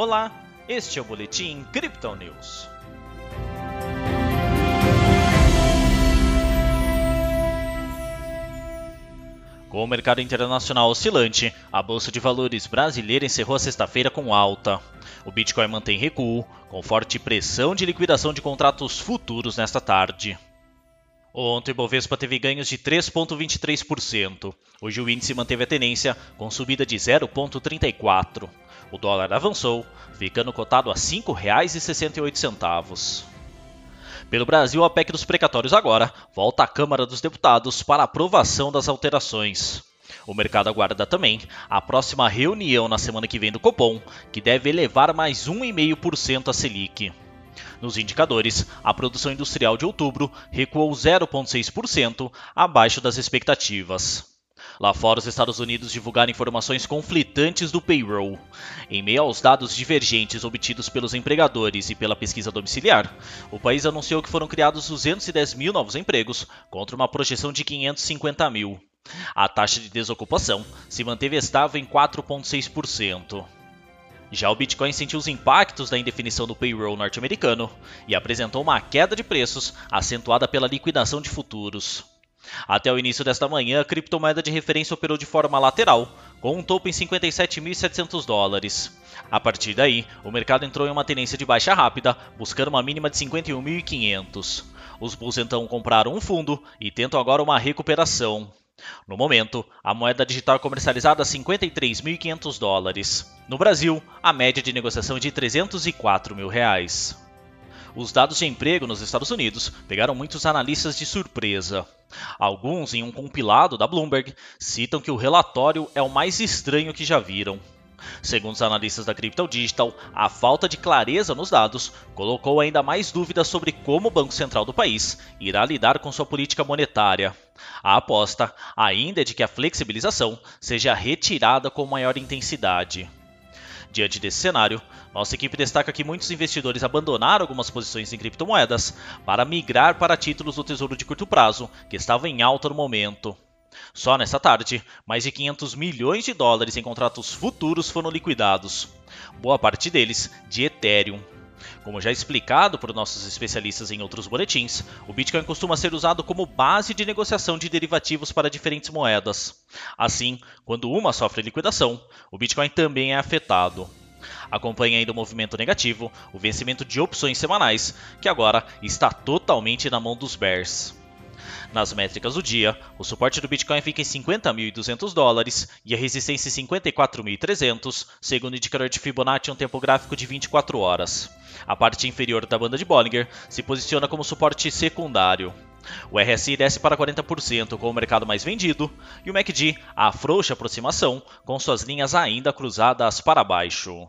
Olá, este é o Boletim Crypto News. Com o mercado internacional oscilante, a Bolsa de Valores brasileira encerrou a sexta-feira com alta. O Bitcoin mantém recuo, com forte pressão de liquidação de contratos futuros nesta tarde. Ontem o Bovespa teve ganhos de 3,23%. Hoje o índice manteve a tendência, com subida de 0,34%. O dólar avançou, ficando cotado a R$ 5,68. Pelo Brasil, a PEC dos precatórios agora volta à Câmara dos Deputados para aprovação das alterações. O mercado aguarda também a próxima reunião na semana que vem do Copom, que deve elevar mais 1,5% a Selic. Nos indicadores, a produção industrial de outubro recuou 0,6%, abaixo das expectativas. Lá fora, os Estados Unidos divulgaram informações conflitantes do payroll. Em meio aos dados divergentes obtidos pelos empregadores e pela pesquisa domiciliar, o país anunciou que foram criados 210 mil novos empregos, contra uma projeção de 550 mil. A taxa de desocupação se manteve estável em 4,6%. Já o Bitcoin sentiu os impactos da indefinição do payroll norte-americano e apresentou uma queda de preços acentuada pela liquidação de futuros. Até o início desta manhã, a criptomoeda de referência operou de forma lateral, com um topo em 57.700 dólares. A partir daí, o mercado entrou em uma tendência de baixa rápida, buscando uma mínima de 51.500. Os bulls então compraram um fundo e tentam agora uma recuperação. No momento, a moeda digital é comercializada a 53.500 dólares. No Brasil, a média de negociação é de 304 mil reais. Os dados de emprego nos Estados Unidos pegaram muitos analistas de surpresa. Alguns, em um compilado da Bloomberg, citam que o relatório é o mais estranho que já viram. Segundo os analistas da Crypto Digital, a falta de clareza nos dados colocou ainda mais dúvidas sobre como o Banco Central do país irá lidar com sua política monetária. A aposta ainda é de que a flexibilização seja retirada com maior intensidade. Diante desse cenário, nossa equipe destaca que muitos investidores abandonaram algumas posições em criptomoedas para migrar para títulos do Tesouro de curto prazo, que estavam em alta no momento. Só nessa tarde, mais de 500 milhões de dólares em contratos futuros foram liquidados, boa parte deles de Ethereum. Como já explicado por nossos especialistas em outros boletins, o Bitcoin costuma ser usado como base de negociação de derivativos para diferentes moedas. Assim, quando uma sofre liquidação, o Bitcoin também é afetado. Acompanhe ainda o movimento negativo, o vencimento de opções semanais, que agora está totalmente na mão dos bears. Nas métricas do dia, o suporte do Bitcoin fica em 50.200 dólares e a resistência em 54.300, segundo o indicador de Fibonacci em um tempo gráfico de 24 horas. A parte inferior da banda de Bollinger se posiciona como suporte secundário. O RSI desce para 40% com o mercado mais vendido e o MACD afrouxa a aproximação com suas linhas ainda cruzadas para baixo.